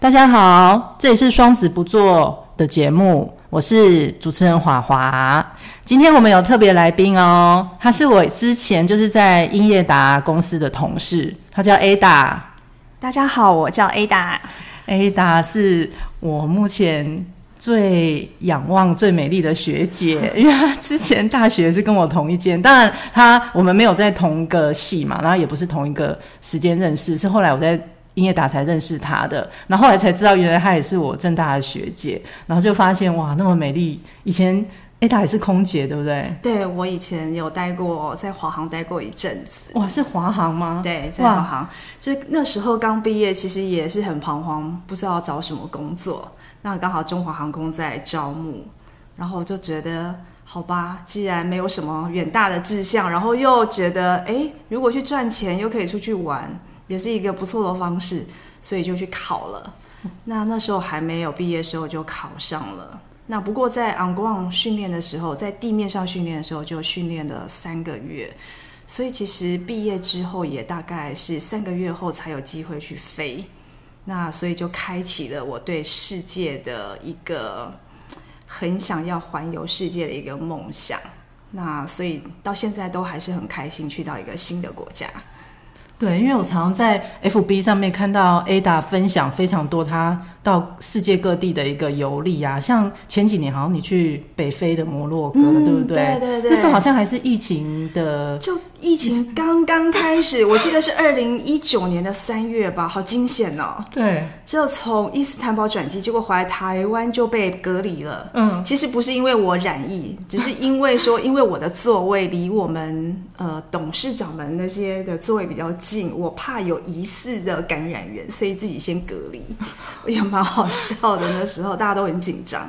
大家好，这里是双子不做的节目，我是主持人华华。今天我们有特别来宾哦，他是我之前就是在英业达公司的同事，他叫 Ada。大家好，我叫 Ada。Ada 是我目前最仰望、最美丽的学姐，因为她之前大学是跟我同一间，当然她我们没有在同一个系嘛，然后也不是同一个时间认识，是后来我在。英业打才认识她的，然后后来才知道，原来她也是我正大的学姐，然后就发现哇，那么美丽。以前 Ada 也是空姐，对不对？对，我以前有待过，在华航待过一阵子。哇，是华航吗？对，在华航。就那时候刚毕业，其实也是很彷徨，不知道找什么工作。那刚好中华航空在招募，然后我就觉得好吧，既然没有什么远大的志向，然后又觉得哎，如果去赚钱，又可以出去玩。也是一个不错的方式，所以就去考了。那那时候还没有毕业的时候就考上了。那不过在 on ground 训练的时候，在地面上训练的时候就训练了三个月，所以其实毕业之后也大概是三个月后才有机会去飞。那所以就开启了我对世界的一个很想要环游世界的一个梦想。那所以到现在都还是很开心去到一个新的国家。对，因为我常常在 FB 上面看到 Ada 分享非常多她到世界各地的一个游历啊，像前几年好像你去北非的摩洛哥，嗯、对不对？对对对。那时候好像还是疫情的，就疫情刚刚开始，我记得是二零一九年的三月吧，好惊险哦。对。就从伊斯坦堡转机，结果回来台湾就被隔离了。嗯。其实不是因为我染疫，只是因为说，因为我的座位离我们呃董事长们那些的座位比较近，我怕有疑似的感染源，所以自己先隔离。也蛮好笑的，那时候大家都很紧张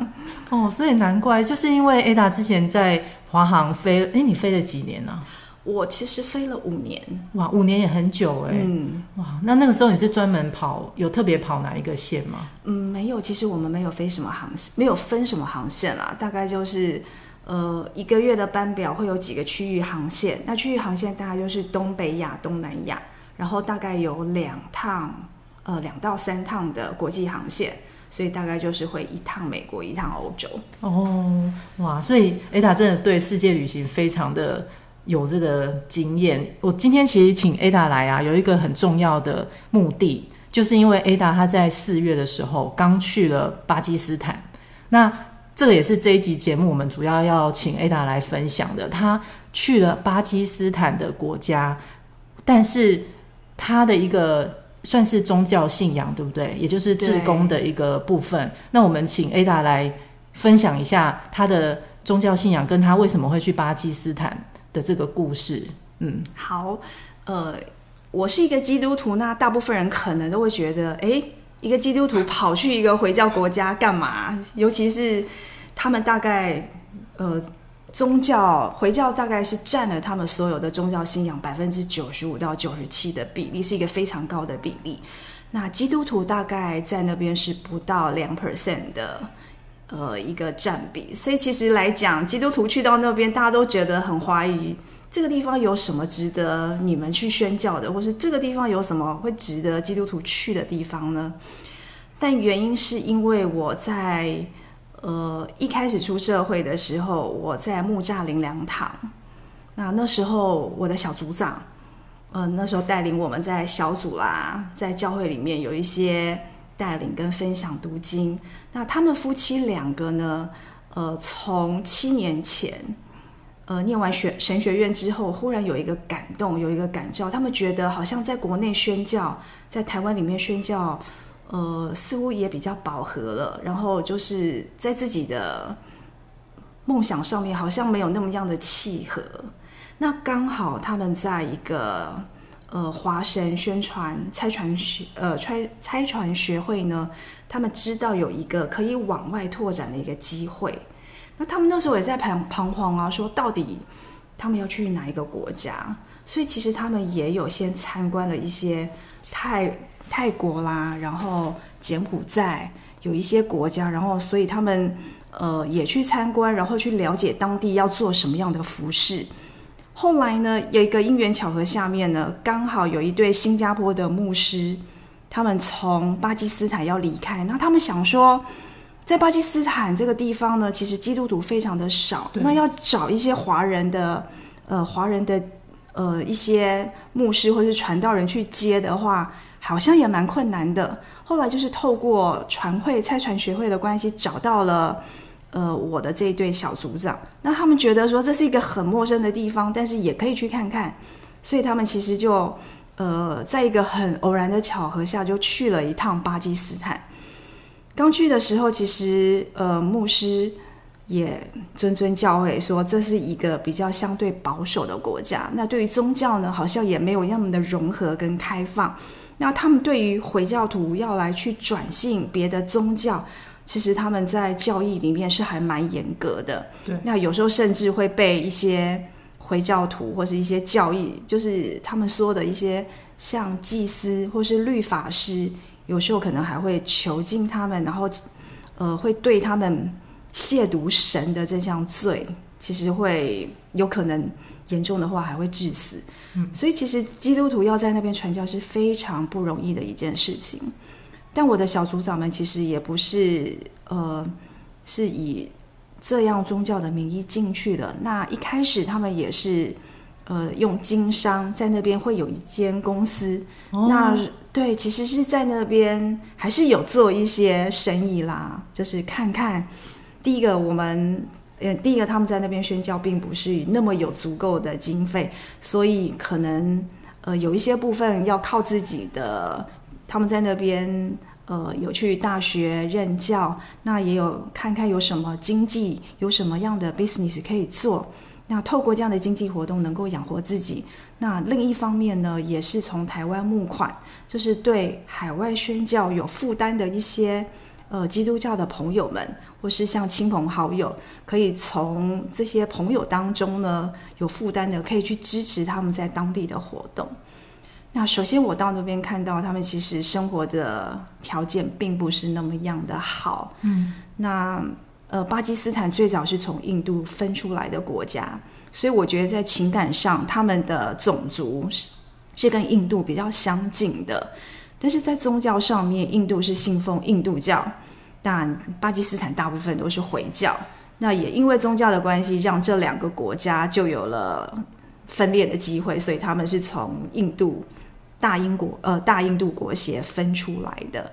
哦，所以难怪，就是因为 Ada 之前在华航飞，哎，你飞了几年呢？啊？我其实飞了五年，哇，五年也很久哎，嗯，哇，那那个时候你是专门跑，有特别跑哪一个线吗？嗯，没有，其实我们没有飞什么航线，没有分什么航线啊，大概就是呃一个月的班表会有几个区域航线，那区域航线大概就是东北亚、东南亚，然后大概有两趟。呃，两到三趟的国际航线，所以大概就是会一趟美国，一趟欧洲。哦，哇，所以 Ada 真的对世界旅行非常的有这个经验。我今天其实请 Ada 来啊，有一个很重要的目的，就是因为 Ada 她在四月的时候刚去了巴基斯坦。那这个也是这一集节目我们主要要请 Ada 来分享的。她去了巴基斯坦的国家，但是她的一个。算是宗教信仰，对不对？也就是志工的一个部分。那我们请 Ada 来分享一下他的宗教信仰，跟他为什么会去巴基斯坦的这个故事。嗯，好，呃，我是一个基督徒，那大部分人可能都会觉得，诶，一个基督徒跑去一个回教国家干嘛？尤其是他们大概，呃。宗教回教大概是占了他们所有的宗教信仰百分之九十五到九十七的比例，是一个非常高的比例。那基督徒大概在那边是不到两 percent 的，呃，一个占比。所以其实来讲，基督徒去到那边，大家都觉得很怀疑，这个地方有什么值得你们去宣教的，或是这个地方有什么会值得基督徒去的地方呢？但原因是因为我在。呃，一开始出社会的时候，我在木栅灵粮堂。那那时候我的小组长，呃，那时候带领我们在小组啦，在教会里面有一些带领跟分享读经。那他们夫妻两个呢，呃，从七年前，呃，念完学神学院之后，忽然有一个感动，有一个感召，他们觉得好像在国内宣教，在台湾里面宣教。呃，似乎也比较饱和了，然后就是在自己的梦想上面好像没有那么样的契合。那刚好他们在一个呃华神宣传差传学呃差差传学会呢，他们知道有一个可以往外拓展的一个机会。那他们那时候也在彷彷徨啊，说到底他们要去哪一个国家？所以其实他们也有先参观了一些泰。泰国啦，然后柬埔寨有一些国家，然后所以他们呃也去参观，然后去了解当地要做什么样的服饰。后来呢，有一个因缘巧合下面呢，刚好有一对新加坡的牧师，他们从巴基斯坦要离开，那他们想说，在巴基斯坦这个地方呢，其实基督徒非常的少，那要找一些华人的，呃，华人的呃一些牧师或是传道人去接的话，好像也蛮困难的。后来就是透过传会、差传学会的关系，找到了呃我的这一对小组长。那他们觉得说这是一个很陌生的地方，但是也可以去看看，所以他们其实就。呃，在一个很偶然的巧合下，就去了一趟巴基斯坦。刚去的时候，其实呃，牧师也谆谆教诲说，这是一个比较相对保守的国家。那对于宗教呢，好像也没有那么的融合跟开放。那他们对于回教徒要来去转信别的宗教，其实他们在教义里面是还蛮严格的。对，那有时候甚至会被一些。回教徒或是一些教义，就是他们说的一些像祭司或是律法师，有时候可能还会囚禁他们，然后呃会对他们亵渎神的这项罪，其实会有可能严重的话还会致死。嗯，所以其实基督徒要在那边传教是非常不容易的一件事情。但我的小组长们其实也不是呃是以。这样宗教的名义进去的。那一开始他们也是，呃，用经商在那边会有一间公司。哦、那对，其实是在那边还是有做一些生意啦。就是看看，第一个我们，呃，第一个他们在那边宣教并不是那么有足够的经费，所以可能呃有一些部分要靠自己的。他们在那边。呃，有去大学任教，那也有看看有什么经济，有什么样的 business 可以做。那透过这样的经济活动，能够养活自己。那另一方面呢，也是从台湾募款，就是对海外宣教有负担的一些呃基督教的朋友们，或是像亲朋好友，可以从这些朋友当中呢，有负担的，可以去支持他们在当地的活动。那首先，我到那边看到他们其实生活的条件并不是那么样的好。嗯，那呃，巴基斯坦最早是从印度分出来的国家，所以我觉得在情感上，他们的种族是是跟印度比较相近的。但是在宗教上面，印度是信奉印度教，但巴基斯坦大部分都是回教。那也因为宗教的关系，让这两个国家就有了分裂的机会，所以他们是从印度。大英国呃，大印度国协分出来的。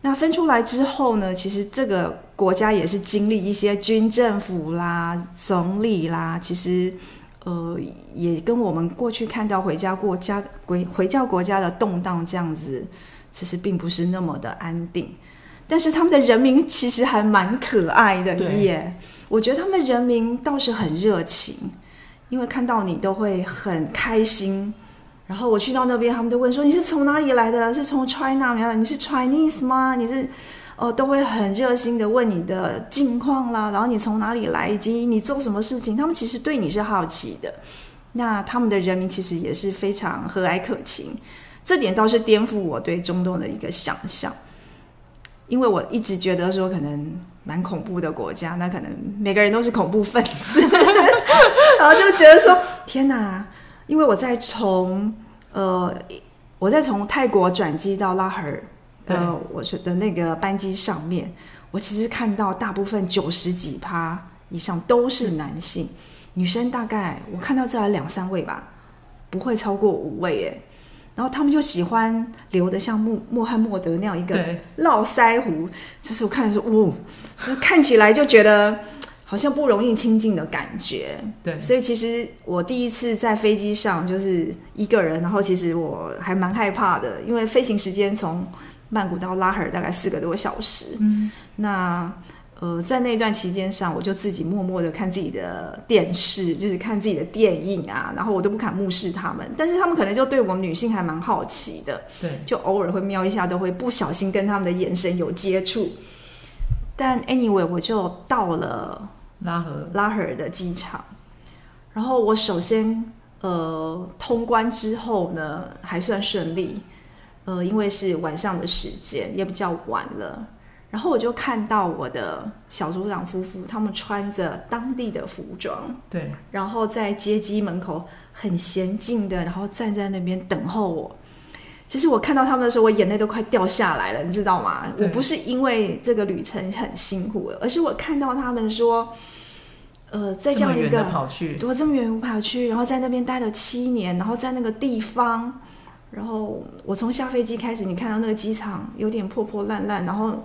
那分出来之后呢，其实这个国家也是经历一些军政府啦、总理啦，其实呃，也跟我们过去看到回家国家、回回教国家的动荡这样子，其实并不是那么的安定。但是他们的人民其实还蛮可爱的耶，我觉得他们的人民倒是很热情，因为看到你都会很开心。然后我去到那边，他们都问说：“你是从哪里来的？是从 China 吗？你是 Chinese 吗？你是……哦，都会很热心的问你的近况啦。然后你从哪里来，以及你做什么事情？他们其实对你是好奇的。那他们的人民其实也是非常和蔼可亲，这点倒是颠覆我对中东的一个想象。因为我一直觉得说，可能蛮恐怖的国家，那可能每个人都是恐怖分子，然后就觉得说，天哪！”因为我在从呃，我在从泰国转机到拉合尔的我觉得那个班机上面，我其实看到大部分九十几趴以上都是男性，女生大概我看到这来两三位吧，不会超过五位哎。然后他们就喜欢留的像穆穆罕默德那样一个络腮胡，这是我看的时候，哦，看起来就觉得。好像不容易亲近的感觉，对，所以其实我第一次在飞机上就是一个人，然后其实我还蛮害怕的，因为飞行时间从曼谷到拉合尔大概四个多小时。嗯，那呃，在那段期间上，我就自己默默的看自己的电视，就是看自己的电影啊，然后我都不敢目视他们，但是他们可能就对我们女性还蛮好奇的，对，就偶尔会瞄一下，都会不小心跟他们的眼神有接触。但 anyway，我就到了。拉合拉合尔的机场，然后我首先呃通关之后呢，还算顺利，呃，因为是晚上的时间，也比较晚了。然后我就看到我的小组长夫妇，他们穿着当地的服装，对，然后在接机门口很娴静的，然后站在那边等候我。其实我看到他们的时候，我眼泪都快掉下来了，你知道吗？我不是因为这个旅程很辛苦，而是我看到他们说，呃，在这样一个跑去，我这么远跑去，然后在那边待了七年，然后在那个地方，然后我从下飞机开始，你看到那个机场有点破破烂烂，然后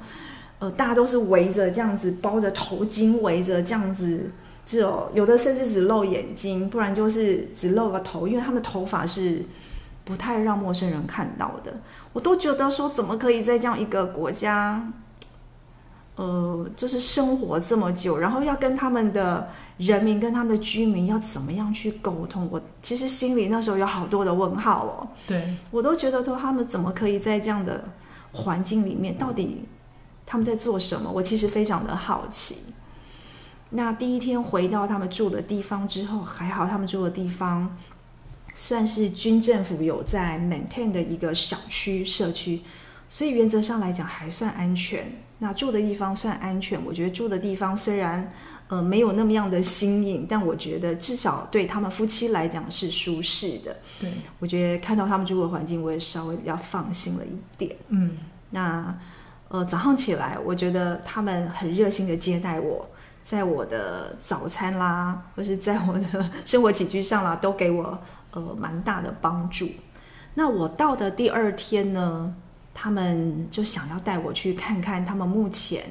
呃，大家都是围着这样子，包着头巾，围着这样子。只有有的甚至只露眼睛，不然就是只露个头，因为他们的头发是不太让陌生人看到的。我都觉得说，怎么可以在这样一个国家，呃，就是生活这么久，然后要跟他们的人民、跟他们的居民要怎么样去沟通？我其实心里那时候有好多的问号哦。对，我都觉得说，他们怎么可以在这样的环境里面，到底他们在做什么？我其实非常的好奇。那第一天回到他们住的地方之后，还好他们住的地方算是军政府有在 maintain 的一个小区社区，所以原则上来讲还算安全。那住的地方算安全，我觉得住的地方虽然呃没有那么样的新颖，但我觉得至少对他们夫妻来讲是舒适的。对，我觉得看到他们住的环境，我也稍微比较放心了一点。嗯，那呃早上起来，我觉得他们很热心的接待我。在我的早餐啦，或是在我的 生活起居上啦，都给我呃蛮大的帮助。那我到的第二天呢，他们就想要带我去看看他们目前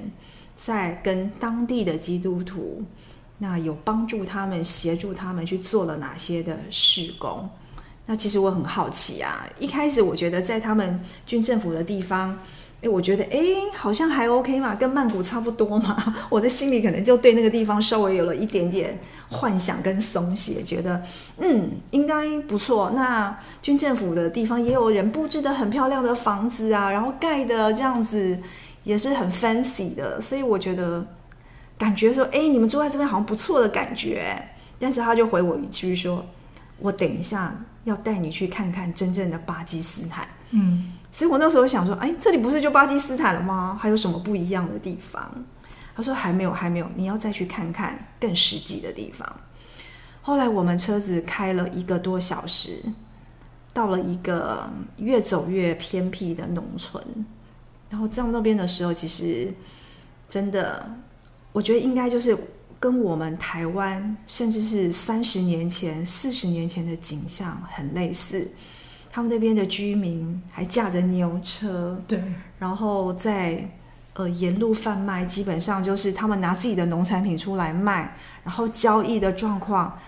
在跟当地的基督徒，那有帮助他们、协助他们去做了哪些的事工。那其实我很好奇啊，一开始我觉得在他们军政府的地方。哎，我觉得哎，好像还 OK 嘛，跟曼谷差不多嘛。我的心里可能就对那个地方稍微有了一点点幻想跟松懈，觉得嗯，应该不错。那军政府的地方也有人布置的很漂亮的房子啊，然后盖的这样子也是很 fancy 的，所以我觉得感觉说，哎，你们住在这边好像不错的感觉。但是他就回我一句说，我等一下要带你去看看真正的巴基斯坦。嗯。所以我那时候想说，哎，这里不是就巴基斯坦了吗？还有什么不一样的地方？他说还没有，还没有，你要再去看看更实际的地方。后来我们车子开了一个多小时，到了一个越走越偏僻的农村。然后到那边的时候，其实真的，我觉得应该就是跟我们台湾，甚至是三十年前、四十年前的景象很类似。他们那边的居民还驾着牛车，对，然后在呃沿路贩卖，基本上就是他们拿自己的农产品出来卖，然后交易的状况，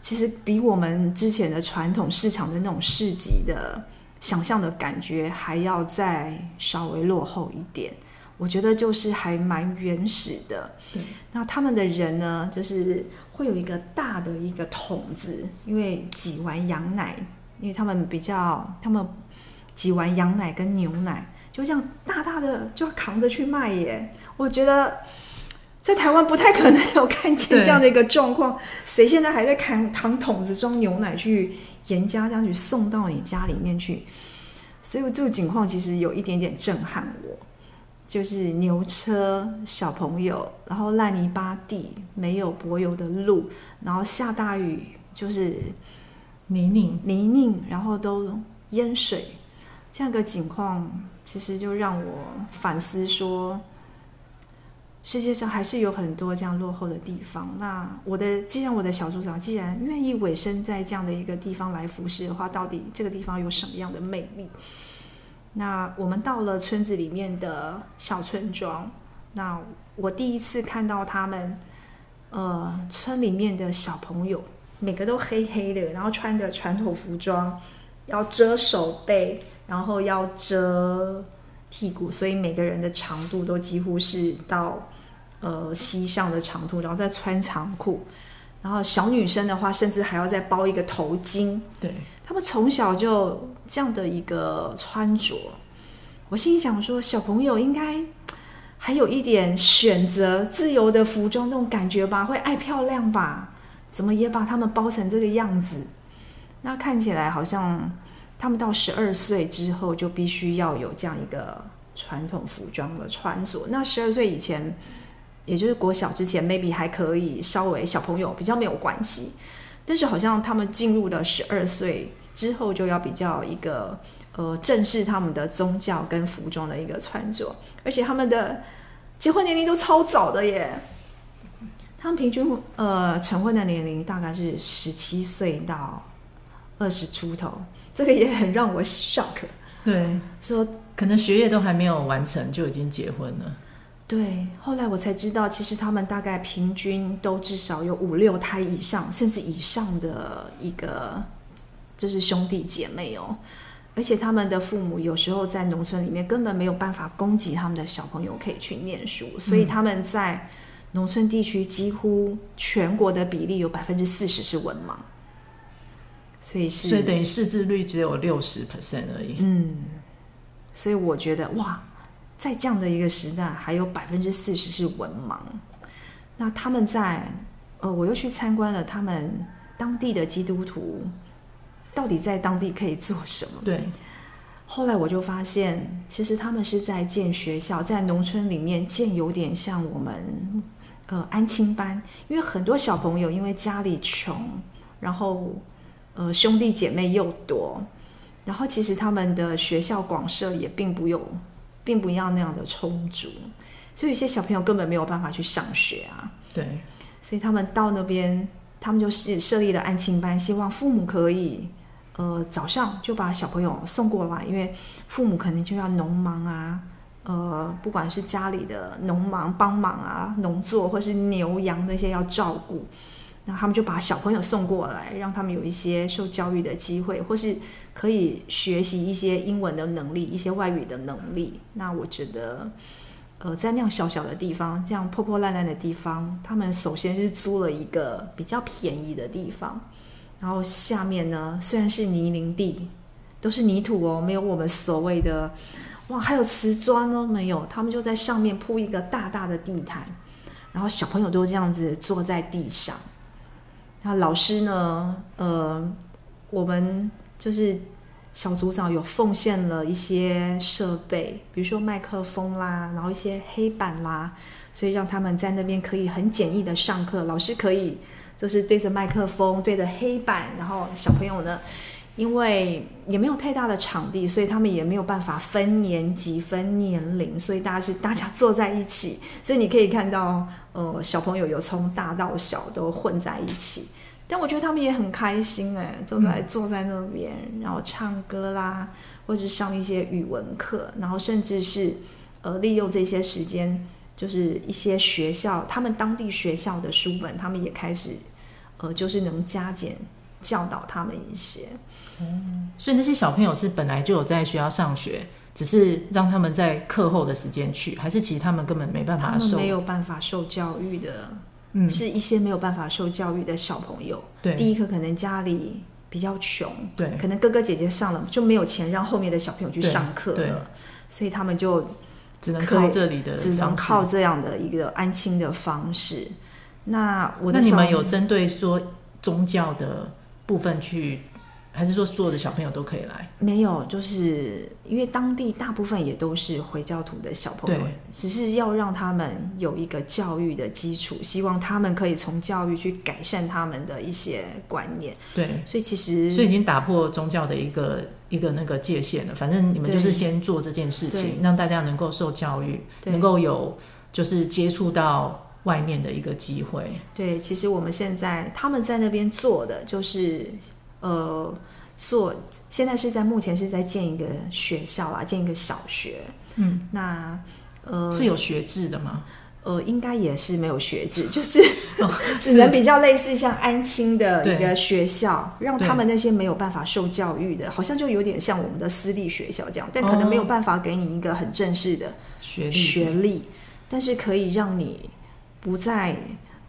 其实比我们之前的传统市场的那种市集的想象的感觉还要再稍微落后一点。我觉得就是还蛮原始的。对，那他们的人呢，就是会有一个大的一个桶子，因为挤完羊奶。因为他们比较，他们挤完羊奶跟牛奶，就这样大大的就要扛着去卖耶。我觉得在台湾不太可能有看见这样的一个状况。谁现在还在扛扛桶子装牛奶去严家这样去送到你家里面去？所以这个情况其实有一点点震撼我。就是牛车、小朋友，然后烂泥巴地，没有柏油的路，然后下大雨，就是。泥泞，泥泞，然后都淹水，这样个情况，其实就让我反思说，世界上还是有很多这样落后的地方。那我的，既然我的小组长既然愿意委身在这样的一个地方来服侍的话，到底这个地方有什么样的魅力？那我们到了村子里面的小村庄，那我第一次看到他们，呃，村里面的小朋友。每个都黑黑的，然后穿的传统服装，要遮手背，然后要遮屁股，所以每个人的长度都几乎是到呃膝上的长度，然后再穿长裤，然后小女生的话，甚至还要再包一个头巾。对，他们从小就这样的一个穿着，我心里想说，小朋友应该还有一点选择自由的服装那种感觉吧，会爱漂亮吧。怎么也把他们包成这个样子？那看起来好像他们到十二岁之后就必须要有这样一个传统服装的穿着。那十二岁以前，也就是国小之前，maybe 还可以稍微小朋友比较没有关系。但是好像他们进入了十二岁之后就要比较一个呃正视他们的宗教跟服装的一个穿着，而且他们的结婚年龄都超早的耶，他们平均呃成婚的年龄大概是十七岁到二十出头，这个也很让我 shock。对，说可能学业都还没有完成就已经结婚了。对，后来我才知道，其实他们大概平均都至少有五六胎以上，甚至以上的一个就是兄弟姐妹哦。而且他们的父母有时候在农村里面根本没有办法供给他们的小朋友可以去念书，所以他们在农村地区几乎全国的比例有百分之四十是文盲，所以是所以等于识字率只有六十 percent 而已。嗯，所以我觉得哇。在这样的一个时代，还有百分之四十是文盲。那他们在，呃，我又去参观了他们当地的基督徒，到底在当地可以做什么？对。后来我就发现，其实他们是在建学校，在农村里面建有点像我们呃安亲班，因为很多小朋友因为家里穷，然后呃兄弟姐妹又多，然后其实他们的学校广设也并不有。并不要那样的充足，所以有些小朋友根本没有办法去上学啊。对，所以他们到那边，他们就是设立了安亲班，希望父母可以，呃，早上就把小朋友送过来，因为父母肯定就要农忙啊，呃，不管是家里的农忙帮忙啊，农作或是牛羊那些要照顾。那他们就把小朋友送过来，让他们有一些受教育的机会，或是可以学习一些英文的能力、一些外语的能力。那我觉得，呃，在那样小小的地方，这样破破烂烂的地方，他们首先是租了一个比较便宜的地方，然后下面呢，虽然是泥泞地，都是泥土哦，没有我们所谓的哇，还有瓷砖哦，没有，他们就在上面铺一个大大的地毯，然后小朋友都这样子坐在地上。那老师呢？呃，我们就是小组长有奉献了一些设备，比如说麦克风啦，然后一些黑板啦，所以让他们在那边可以很简易的上课。老师可以就是对着麦克风，对着黑板，然后小朋友呢，因为也没有太大的场地，所以他们也没有办法分年级、分年龄，所以大家是大家坐在一起，所以你可以看到。呃，小朋友有从大到小都混在一起，但我觉得他们也很开心哎，坐在坐在那边，然后唱歌啦，或者上一些语文课，然后甚至是呃利用这些时间，就是一些学校他们当地学校的书本，他们也开始呃就是能加减教导他们一些。嗯，所以那些小朋友是本来就有在学校上学。只是让他们在课后的时间去，还是其实他们根本没办法受，他们没有办法受教育的，嗯，是一些没有办法受教育的小朋友。对，第一个可能家里比较穷，对，可能哥哥姐姐上了就没有钱让后面的小朋友去上课了，对，所以他们就只能靠这里的，只能靠这样的一个安亲的方式。那我的那你们有针对说宗教的部分去？还是说所有的小朋友都可以来？没有，就是因为当地大部分也都是回教徒的小朋友，只是要让他们有一个教育的基础，希望他们可以从教育去改善他们的一些观念。对，所以其实所以已经打破宗教的一个一个那个界限了。反正你们就是先做这件事情，让大家能够受教育，能够有就是接触到外面的一个机会。对，其实我们现在他们在那边做的就是。呃，做现在是在目前是在建一个学校啊，建一个小学。嗯，那呃是有学制的吗？呃，应该也是没有学制，就是、哦、只能比较类似像安亲的一个学校，让他们那些没有办法受教育的，好像就有点像我们的私立学校这样，但可能没有办法给你一个很正式的学历，学历，但是可以让你不再。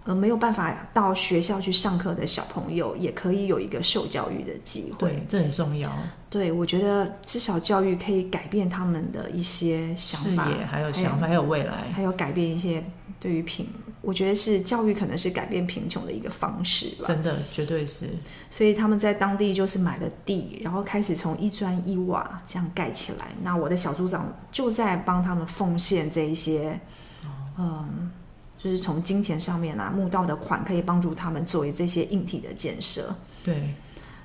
呃，没有办法到学校去上课的小朋友，也可以有一个受教育的机会。对，这很重要。对，我觉得至少教育可以改变他们的一些想法，视野，还有想法，还有未来，还有改变一些对于贫，我觉得是教育可能是改变贫穷的一个方式吧。真的，绝对是。所以他们在当地就是买了地，然后开始从一砖一瓦这样盖起来。那我的小组长就在帮他们奉献这一些，嗯。就是从金钱上面啊，募到的款可以帮助他们作为这些硬体的建设。对，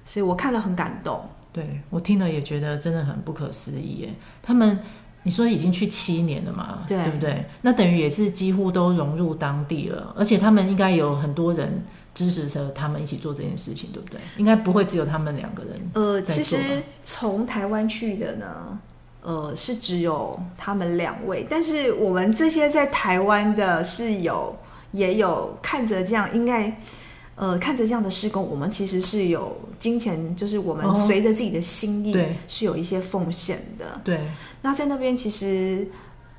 所以我看了很感动。对，我听了也觉得真的很不可思议耶。他们你说已经去七年了嘛？对，对不对？那等于也是几乎都融入当地了，而且他们应该有很多人支持着他们一起做这件事情，对不对？应该不会只有他们两个人。呃，其实从台湾去的呢，呃，是只有他们两位，但是我们这些在台湾的室友也有看着这样应该。呃，看着这样的施工，我们其实是有金钱，就是我们随着自己的心意，是有一些奉献的。哦、对，那在那边其实，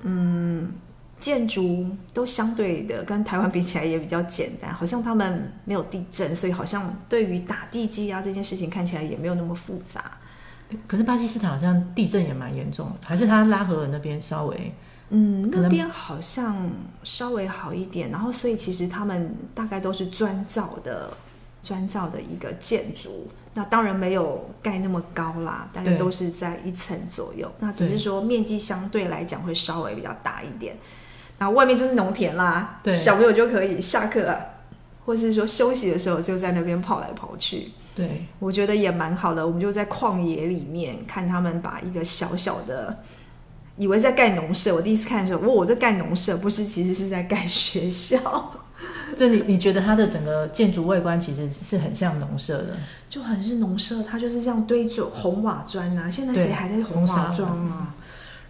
嗯，建筑都相对的跟台湾比起来也比较简单，好像他们没有地震，所以好像对于打地基啊这件事情看起来也没有那么复杂。可是巴基斯坦好像地震也蛮严重的，还是他拉合尔那边稍微。嗯，那边好像稍微好一点，然后所以其实他们大概都是砖造的，砖造的一个建筑。那当然没有盖那么高啦，大概都是在一层左右。那只是说面积相对来讲会稍微比较大一点。然后外面就是农田啦，对，小朋友就可以下课啊，或是说休息的时候就在那边跑来跑去。对，我觉得也蛮好的。我们就在旷野里面看他们把一个小小的。以为在盖农舍，我第一次看的时候，哇，我在盖农舍，不是，其实是在盖学校。这你你觉得它的整个建筑外观其实是很像农舍的，就很是农舍，它就是这样堆着红瓦砖啊。现在谁还在红瓦砖啊？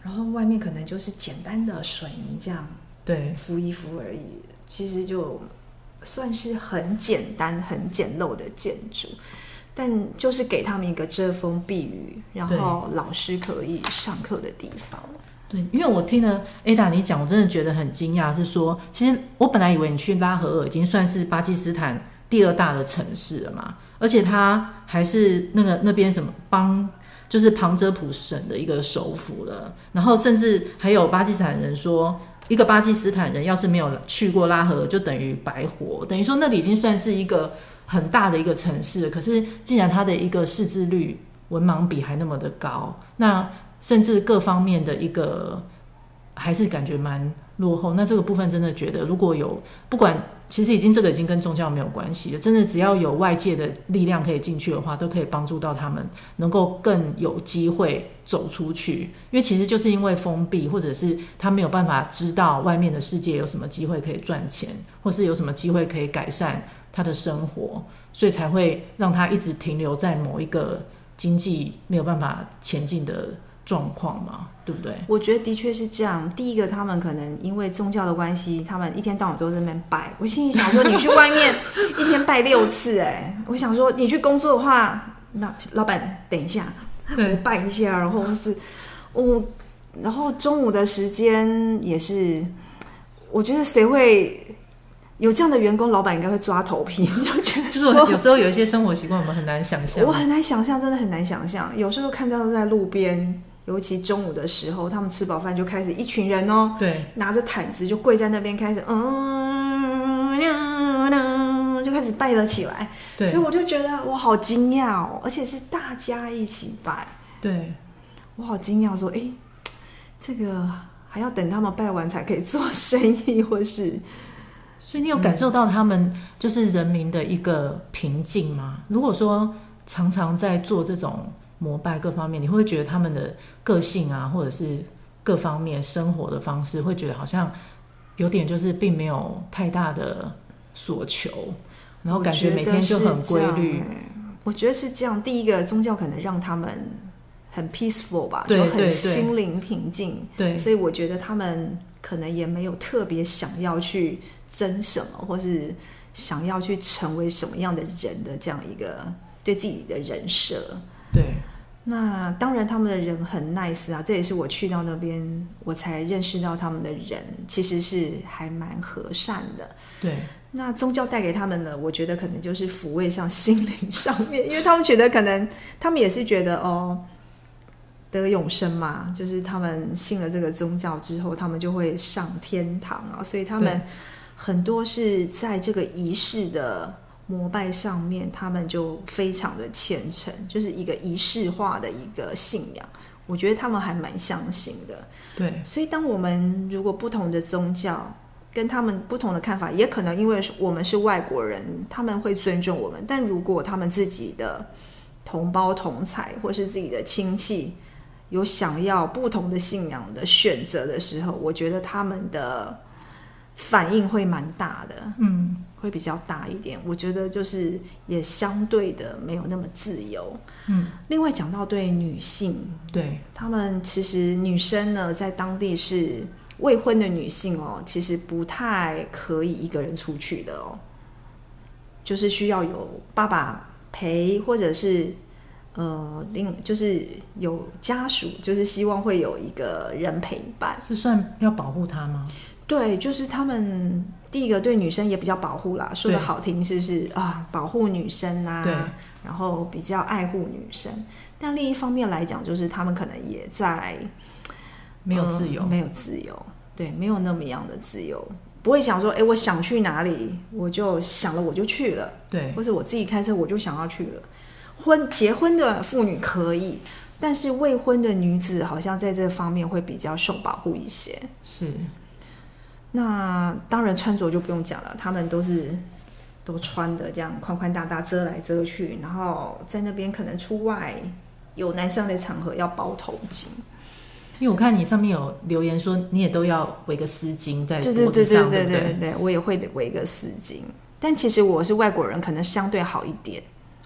然后外面可能就是简单的水泥这样，对，敷一敷而已。其实就算是很简单、很简陋的建筑。但就是给他们一个遮风避雨，然后老师可以上课的地方。对，因为我听了 Ada 你讲，我真的觉得很惊讶，是说，其实我本来以为你去拉合尔已经算是巴基斯坦第二大的城市了嘛，而且它还是那个那边什么邦，就是旁遮普省的一个首府了。然后甚至还有巴基斯坦人说，一个巴基斯坦人要是没有去过拉合，就等于白活，等于说那里已经算是一个。很大的一个城市，可是竟然它的一个识字率、文盲比还那么的高，那甚至各方面的一个还是感觉蛮落后。那这个部分真的觉得，如果有不管，其实已经这个已经跟宗教没有关系了。真的只要有外界的力量可以进去的话，都可以帮助到他们，能够更有机会走出去。因为其实就是因为封闭，或者是他没有办法知道外面的世界有什么机会可以赚钱，或是有什么机会可以改善。他的生活，所以才会让他一直停留在某一个经济没有办法前进的状况嘛，对不对？我觉得的确是这样。第一个，他们可能因为宗教的关系，他们一天到晚都在那边拜。我心里想说，你去外面 一天拜六次，哎，我想说，你去工作的话，那老板等一下，我拜一下，然后是，我，然后中午的时间也是，我觉得谁会？有这样的员工，老板应该会抓头皮，就觉得说，有时候有一些生活习惯我们很难想象。我很难想象，真的很难想象。有时候看到在路边，尤其中午的时候，他们吃饱饭就开始一群人哦，对，拿着毯子就跪在那边开始，嗯，就开始拜了起来。对，所以我就觉得我好惊讶哦，而且是大家一起拜。对，我好惊讶，说，哎，这个还要等他们拜完才可以做生意，或是。所以你有感受到他们就是人民的一个平静吗？如果说常常在做这种膜拜各方面，你会觉得他们的个性啊，或者是各方面生活的方式，会觉得好像有点就是并没有太大的所求，然后感觉每天就很规律。我觉得是这样。第一个宗教可能让他们很 peaceful 吧，就很心灵平静。对，所以我觉得他们可能也没有特别想要去。争什么，或是想要去成为什么样的人的这样一个对自己的人设。对，那当然他们的人很 nice 啊，这也是我去到那边我才认识到他们的人其实是还蛮和善的。对，那宗教带给他们的，我觉得可能就是抚慰上 心灵上面，因为他们觉得可能他们也是觉得哦，得永生嘛，就是他们信了这个宗教之后，他们就会上天堂啊，所以他们。很多是在这个仪式的膜拜上面，他们就非常的虔诚，就是一个仪式化的一个信仰。我觉得他们还蛮相信的。对，所以当我们如果不同的宗教跟他们不同的看法，也可能因为我们是外国人，他们会尊重我们。但如果他们自己的同胞同才或是自己的亲戚有想要不同的信仰的选择的时候，我觉得他们的反应会蛮大的，嗯，会比较大一点。我觉得就是也相对的没有那么自由，嗯。另外讲到对女性，对他们其实女生呢，在当地是未婚的女性哦，其实不太可以一个人出去的哦，就是需要有爸爸陪，或者是呃，另就是有家属，就是希望会有一个人陪伴，是算要保护她吗？对，就是他们第一个对女生也比较保护啦，说的好听是不是啊？保护女生啊，对，然后比较爱护女生。但另一方面来讲，就是他们可能也在没有自由，呃，没有自由，对，没有那么样的自由，不会想说，哎，我想去哪里，我就想了我就去了，对，或是我自己开车我就想要去了。婚结婚的妇女可以，但是未婚的女子好像在这方面会比较受保护一些，是。那当然穿着就不用讲了，他们都是都穿的这样宽宽大大，遮来遮去，然后在那边可能出外有男生的场合要包头巾。因为我看你上面有留言说你也都要围个丝巾在脖子上，对对对对对对对，对，对，我也会围个丝巾。但其实我是外国人，可能相对好一点，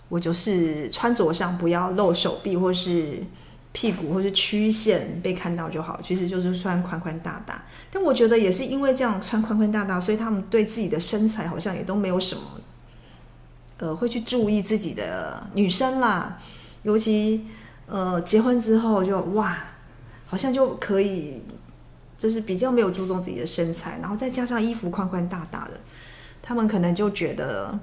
我就是穿着上不要露手臂或是。屁股或是曲线被看到就好，其实就是穿宽宽大大。但我觉得也是因为这样穿宽宽大大，所以他们对自己的身材好像也都没有什么，呃，会去注意自己的女生啦。尤其呃结婚之后就哇，好像就可以，就是比较没有注重自己的身材，然后再加上衣服宽宽大大的，他们可能就觉得。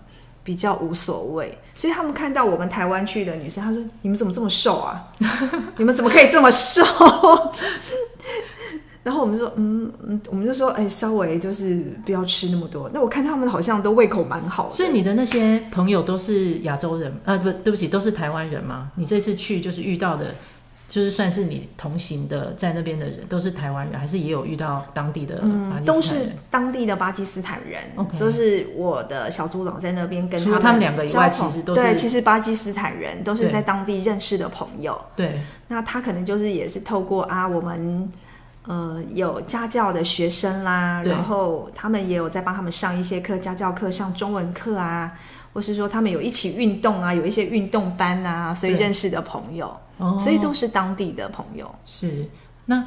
比较无所谓，所以他们看到我们台湾去的女生，他说：“你们怎么这么瘦啊？你们怎么可以这么瘦？” 然后我们说：“嗯嗯，我们就说，哎，稍微就是不要吃那么多。”那我看他们好像都胃口蛮好。所以你的那些朋友都是亚洲人啊？不，对不起，都是台湾人吗？你这次去就是遇到的。就是算是你同行的，在那边的人都是台湾人，还是也有遇到当地的巴基斯坦人？嗯，都是当地的巴基斯坦人。Okay. 都是我的小组长在那边跟他们，除了他们两个以外，其实都是对，其实巴基斯坦人都是在当地认识的朋友。对，那他可能就是也是透过啊，我们呃有家教的学生啦，然后他们也有在帮他们上一些课，家教课上中文课啊，或是说他们有一起运动啊，有一些运动班啊，所以认识的朋友。哦，所以都是当地的朋友。是，那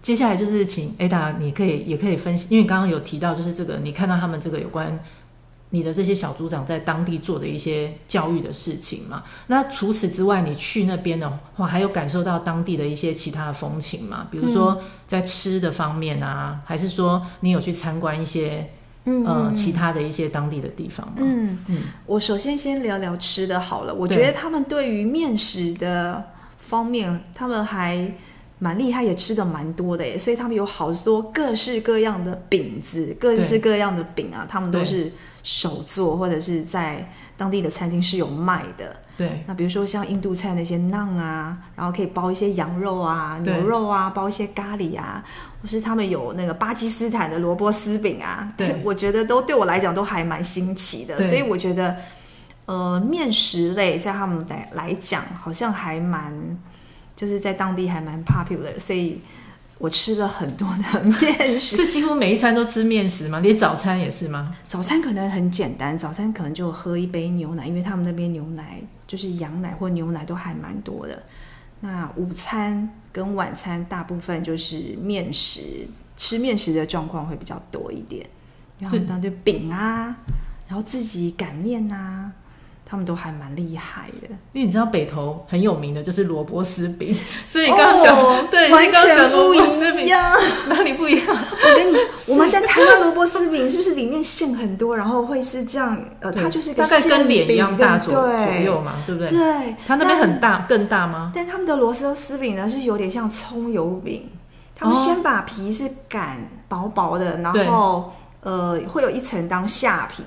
接下来就是请 Ada，你可以也可以分析，因为刚刚有提到，就是这个你看到他们这个有关你的这些小组长在当地做的一些教育的事情嘛。那除此之外，你去那边的话，还有感受到当地的一些其他的风情吗？比如说在吃的方面啊，还是说你有去参观一些嗯，呃其他的一些当地的地方吗？嗯嗯，我首先先聊聊吃的好了。我觉得他们对于面食的方面，他们还蛮厉害，也吃的蛮多的耶，所以他们有好多各式各样的饼子，各式各样的饼啊，他们都是手做，或者是在当地的餐厅是有卖的。对，那比如说像印度菜那些 naan 啊，然后可以包一些羊肉啊、牛肉啊，包一些咖喱啊，或是他们有那个巴基斯坦的萝卜丝饼啊，对，我觉得都对我来讲都还蛮新奇的，所以我觉得。呃，面食类在他们来来讲，好像还蛮，就是在当地还蛮 popular，所以我吃了很多的 面食。是几乎每一餐都吃面食吗？连早餐也是吗？早餐可能很简单，早餐可能就喝一杯牛奶，因为他们那边牛奶就是羊奶或牛奶都还蛮多的。那午餐跟晚餐大部分就是面食，吃面食的状况会比较多一点。然后当就饼啊，然后自己擀面啊。他们都还蛮厉害的，因为你知道北投很有名的就是萝卜丝饼，所以你刚刚讲、哦、对，完全不一样，哪里不一样？我跟你说，我们在台湾萝卜丝饼是不是里面馅很多，然后会是这样？呃，它就是个大概跟脸一样大左左右嘛，对不对？对，它那边很大，更大吗？但他们的螺丝丝饼呢，是有点像葱油饼，他们先把皮是擀薄薄的，然后呃，会有一层当下皮。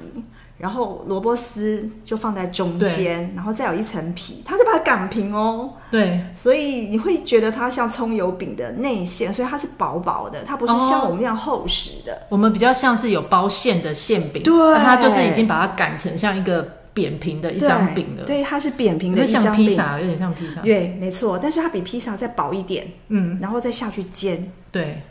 然后萝卜丝就放在中间，然后再有一层皮，它是把它擀平哦。对，所以你会觉得它像葱油饼的内馅，所以它是薄薄的，它不是像我们那样厚实的。哦、我们比较像是有包馅的馅饼，对，它就是已经把它擀成像一个扁平的一张饼了。对，它是扁平的一张饼，像披萨，有点像披萨。对，没错，但是它比披萨再薄一点，嗯，然后再下去煎。对，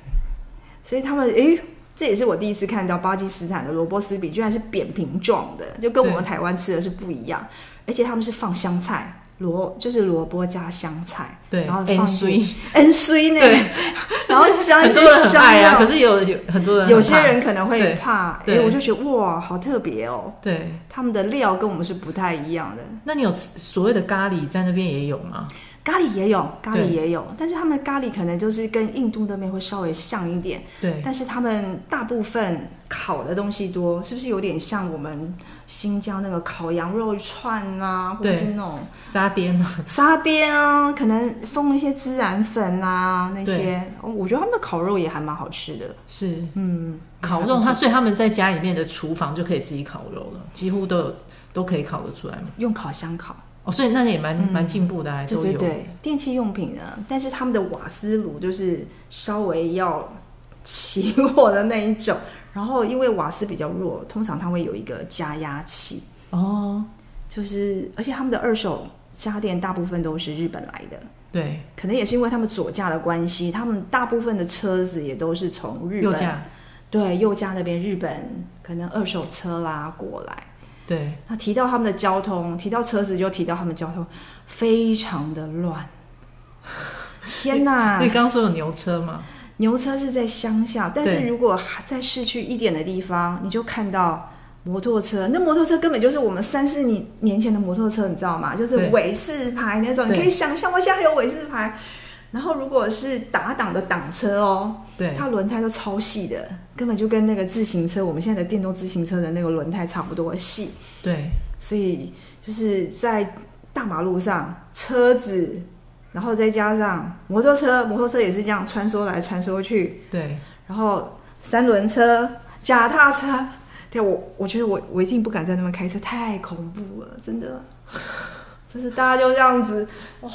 所以他们诶，这也是我第一次看到巴基斯坦的萝卜丝饼，居然是扁平状的，就跟我们台湾吃的是不一样。而且他们是放香菜。萝就是萝卜加香菜，对，然后放水，N 水呢，对，然后 加一些香料，可是有有很多人，有些人可能会怕，哎，我就觉得哇，好特别哦，对，他们的料跟我们是不太一样的。那你有所谓的咖喱在那边也有吗？咖喱也有，咖喱也有，但是他们咖喱可能就是跟印度那边会稍微像一点，对，但是他们大部分烤的东西多，是不是有点像我们？新疆那个烤羊肉串啊，或者是那种沙爹吗？沙爹啊，可能封一些孜然粉啊，那些，我觉得他们的烤肉也还蛮好吃的。是，嗯，烤肉，他所以他们在家里面的厨房就可以自己烤肉了，几乎都有都可以烤得出来嘛。用烤箱烤哦，所以那也蛮蛮进步的，还都有。对对对，电器用品呢，但是他们的瓦斯炉就是稍微要起火的那一种。然后，因为瓦斯比较弱，通常它会有一个加压器哦，就是而且他们的二手家电大部分都是日本来的，对，可能也是因为他们左驾的关系，他们大部分的车子也都是从日本，对，右家那边日本可能二手车啦过来，对。那提到他们的交通，提到车子就提到他们交通非常的乱，天哪！你刚刚说有牛车吗？牛车是在乡下，但是如果在市区一点的地方，你就看到摩托车。那摩托车根本就是我们三四年年前的摩托车，你知道吗？就是伟士牌那种，你可以想象，我现在还有伟士牌。然后如果是打档的挡车哦，对，它轮胎都超细的，根本就跟那个自行车，我们现在的电动自行车的那个轮胎差不多细。对，所以就是在大马路上，车子。然后再加上摩托车，摩托车也是这样穿梭来穿梭去。对。然后三轮车、脚踏车，对，我我觉得我我一定不敢在那边开车，太恐怖了，真的。就是大家就这样子，哇！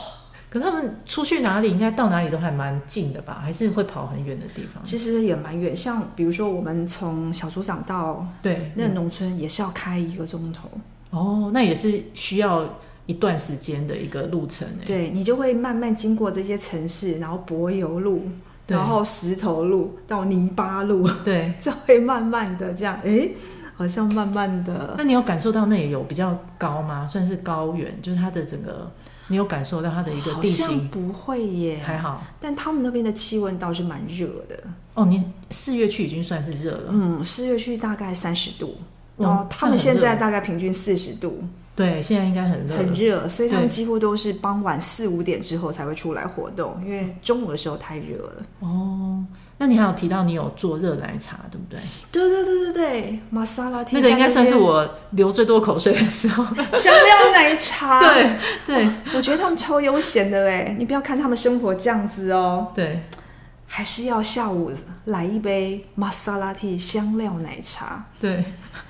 可他们出去哪里，应该到哪里都还蛮近的吧？还是会跑很远的地方？其实也蛮远，像比如说我们从小组长到对那个农村，也是要开一个钟头。哦，那也是需要。一段时间的一个路程，对，你就会慢慢经过这些城市，然后柏油路，然后石头路到泥巴路，对，就会慢慢的这样，哎，好像慢慢的。那你有感受到那里有比较高吗？算是高原，就是它的整个，你有感受到它的一个地形？好像不会耶，还好。但他们那边的气温倒是蛮热的。哦，你四月去已经算是热了。嗯，四月去大概三十度，然后他们现在大概平均四十度。对，现在应该很热，很热，所以他们几乎都是傍晚四五点之后才会出来活动，因为中午的时候太热了。哦，那你还有提到你有做热奶茶，对不对？对对对对对，玛莎拉蒂那个应该算是我流最多口水的时候。香料奶茶，对对，我觉得他们超悠闲的哎，你不要看他们生活这样子哦，对，还是要下午来一杯玛莎拉蒂香料奶茶。对，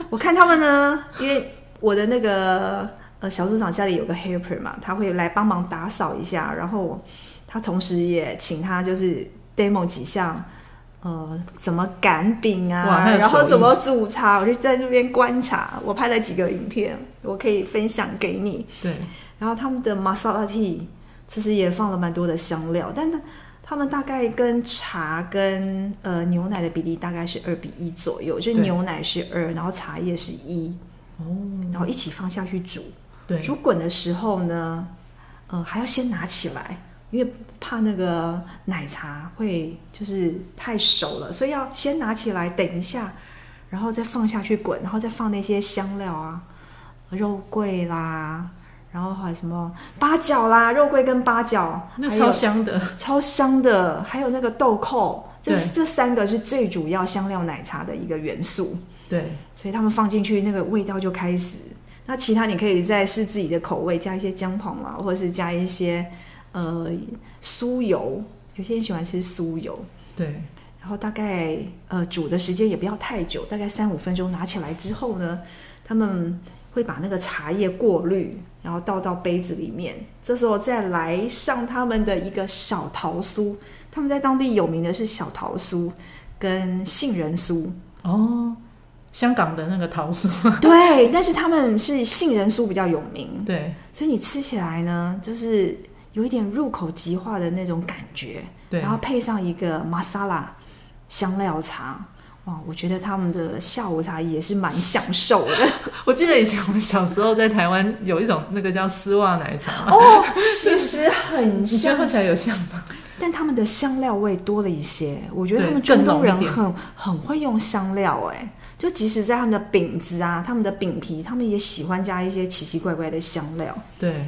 我看他们呢，因为。我的那个呃小组长家里有个 helper 嘛，他会来帮忙打扫一下，然后他同时也请他就是 demo 几项，呃，怎么擀饼啊，然后怎么煮茶，我就在那边观察，我拍了几个影片，我可以分享给你。对，然后他们的 masala tea 其实也放了蛮多的香料，但他他们大概跟茶跟呃牛奶的比例大概是二比一左右，就牛奶是二，然后茶叶是一。哦，然后一起放下去煮，对，煮滚的时候呢，呃，还要先拿起来，因为怕那个奶茶会就是太熟了，所以要先拿起来，等一下，然后再放下去滚，然后再放那些香料啊，肉桂啦，然后还有什么八角啦，肉桂跟八角，那超香的，超香的，还有那个豆蔻，这这三个是最主要香料奶茶的一个元素。对，所以他们放进去，那个味道就开始。那其他你可以再试自己的口味，加一些姜黄啊，或者是加一些呃酥油。有些人喜欢吃酥油。对，然后大概呃煮的时间也不要太久，大概三五分钟。拿起来之后呢，他们会把那个茶叶过滤，然后倒到杯子里面。这时候再来上他们的一个小桃酥。他们在当地有名的是小桃酥跟杏仁酥。哦。香港的那个桃酥，对，但是他们是杏仁酥比较有名，对，所以你吃起来呢，就是有一点入口即化的那种感觉，对，然后配上一个玛莎拉香料茶，哇，我觉得他们的下午茶也是蛮享受的。我记得以前我们小时候在台湾有一种那个叫丝袜奶茶，哦，其实很像，你觉得喝起来有像吗？但他们的香料味多了一些，我觉得他们中东人很很会用香料，哎。就即使在他们的饼子啊，他们的饼皮，他们也喜欢加一些奇奇怪怪的香料。对，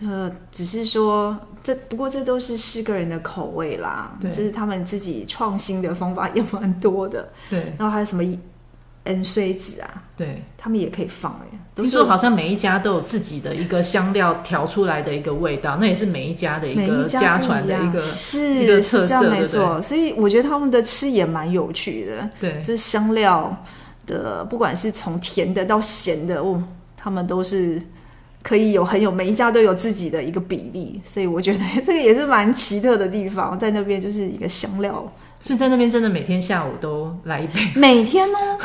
呃，只是说这不过这都是是个人的口味啦。就是他们自己创新的方法也蛮多的。对，然后还有什么芫荽子啊？对，他们也可以放哎。听说好像每一家都有自己的一个香料调出来的一个味道，那也是每一家的一个家传的一个是一个特色，没错。所以我觉得他们的吃也蛮有趣的。对，就是香料。的不管是从甜的到咸的，哦，他们都是可以有很有每一家都有自己的一个比例，所以我觉得 这个也是蛮奇特的地方，在那边就是一个香料，所以在那边真的每天下午都来一杯，每天哦，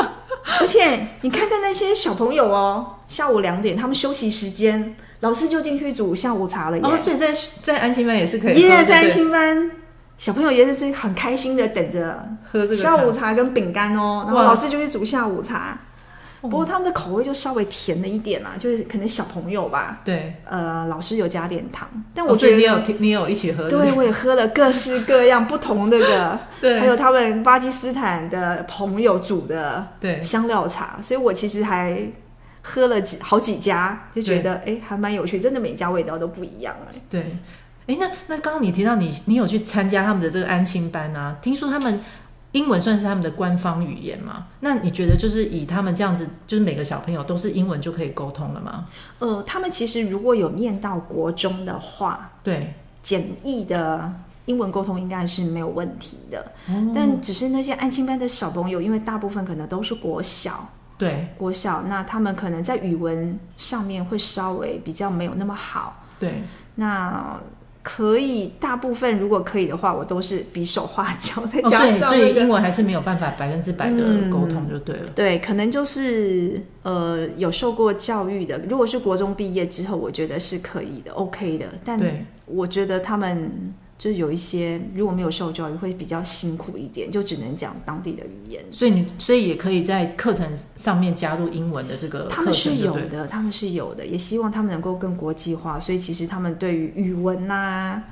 而且你看在那些小朋友哦，下午两点他们休息时间，老师就进去煮下午茶了耶，哦，所以在在安亲班也是可以，耶，在安亲班。小朋友也是这很开心的等着喝这个下午茶跟饼干哦，然后老师就去煮下午茶。不过他们的口味就稍微甜了一点啦，就是可能小朋友吧。对，呃，老师有加点糖，但我觉得、哦、你有你有一起喝。对，我也喝了各式各样不同的个，对，还有他们巴基斯坦的朋友煮的对香料茶，所以我其实还喝了几好几家，就觉得哎还蛮有趣，真的每家味道都不一样哎。对。哎，那那刚刚你提到你你有去参加他们的这个安亲班啊？听说他们英文算是他们的官方语言吗？那你觉得就是以他们这样子，就是每个小朋友都是英文就可以沟通了吗？呃，他们其实如果有念到国中的话，对，简易的英文沟通应该是没有问题的。哦，但只是那些安亲班的小朋友，因为大部分可能都是国小，对，国小，那他们可能在语文上面会稍微比较没有那么好。对，那。可以，大部分如果可以的话，我都是比手画脚的。哦，所以所以英文还是没有办法百分之百的沟通就对了。嗯，对，可能就是呃有受过教育的，如果是国中毕业之后，我觉得是可以的，OK 的。但我觉得他们。就是有一些如果没有受教育，会比较辛苦一点，就只能讲当地的语言。所以你所以也可以在课程上面加入英文的这个程。他们是有的，他们是有的，也希望他们能够更国际化。所以其实他们对于语文呐、啊，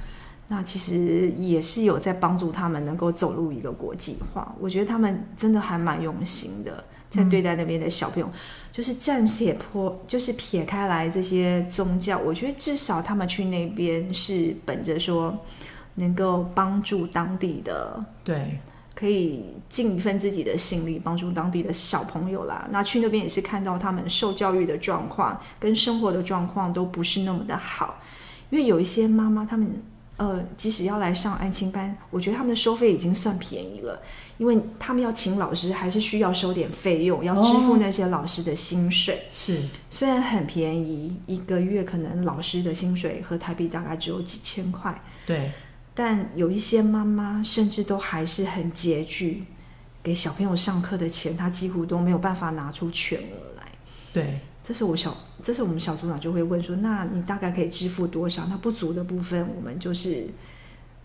那其实也是有在帮助他们能够走入一个国际化。我觉得他们真的还蛮用心的，在对待那边的小朋友。嗯、就是暂且撇破，就是撇开来这些宗教，我觉得至少他们去那边是本着说。能够帮助当地的，对，可以尽一份自己的心力，帮助当地的小朋友啦。那去那边也是看到他们受教育的状况跟生活的状况都不是那么的好，因为有一些妈妈，他们呃，即使要来上安亲班，我觉得他们的收费已经算便宜了，因为他们要请老师，还是需要收点费用，要支付那些老师的薪水。哦、是，虽然很便宜，一个月可能老师的薪水和台币大概只有几千块。对。但有一些妈妈甚至都还是很拮据，给小朋友上课的钱，她几乎都没有办法拿出全额来。对，这是我小，这是我们小组长就会问说：“那你大概可以支付多少？那不足的部分，我们就是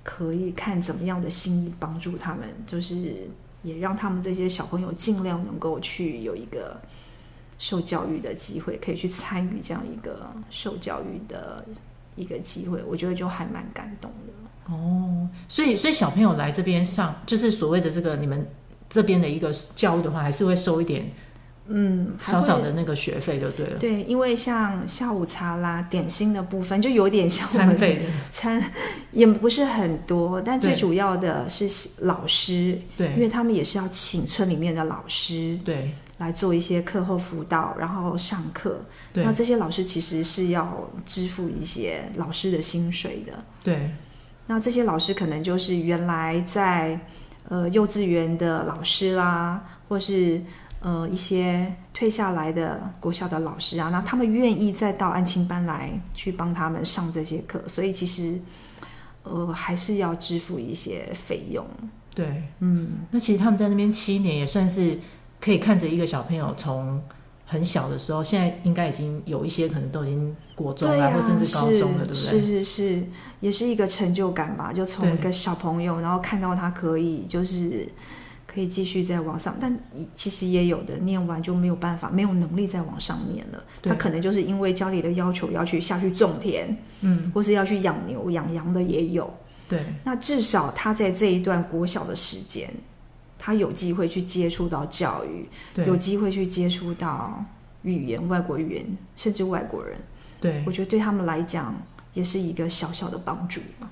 可以看怎么样的心意帮助他们，就是也让他们这些小朋友尽量能够去有一个受教育的机会，可以去参与这样一个受教育的一个机会。我觉得就还蛮感动的。”哦，所以所以小朋友来这边上，就是所谓的这个你们这边的一个教育的话，还是会收一点，嗯，少少的那个学费就对了。对，因为像下午茶啦、点心的部分，就有点像餐费，餐也不是很多，但最主要的是老师，对，因为他们也是要请村里面的老师，对，来做一些课后辅导，然后上课。那这些老师其实是要支付一些老师的薪水的，对。那这些老师可能就是原来在呃幼稚园的老师啦，或是呃一些退下来的国校的老师啊，那他们愿意再到安亲班来去帮他们上这些课，所以其实呃还是要支付一些费用。对，嗯，那其实他们在那边七年也算是可以看着一个小朋友从很小的时候，现在应该已经有一些可能都已经国中了，啊、或甚至高中了，对不对？是是是，也是一个成就感吧。就从一个小朋友，然后看到他可以就是可以继续再往上，但其实也有的念完就没有办法，没有能力再往上念了。他可能就是因为家里的要求要去下去种田，嗯，或是要去养牛养羊的也有。对，那至少他在这一段国小的时间。他有机会去接触到教育，有机会去接触到语言、外国语言，甚至外国人。对，我觉得对他们来讲也是一个小小的帮助嘛。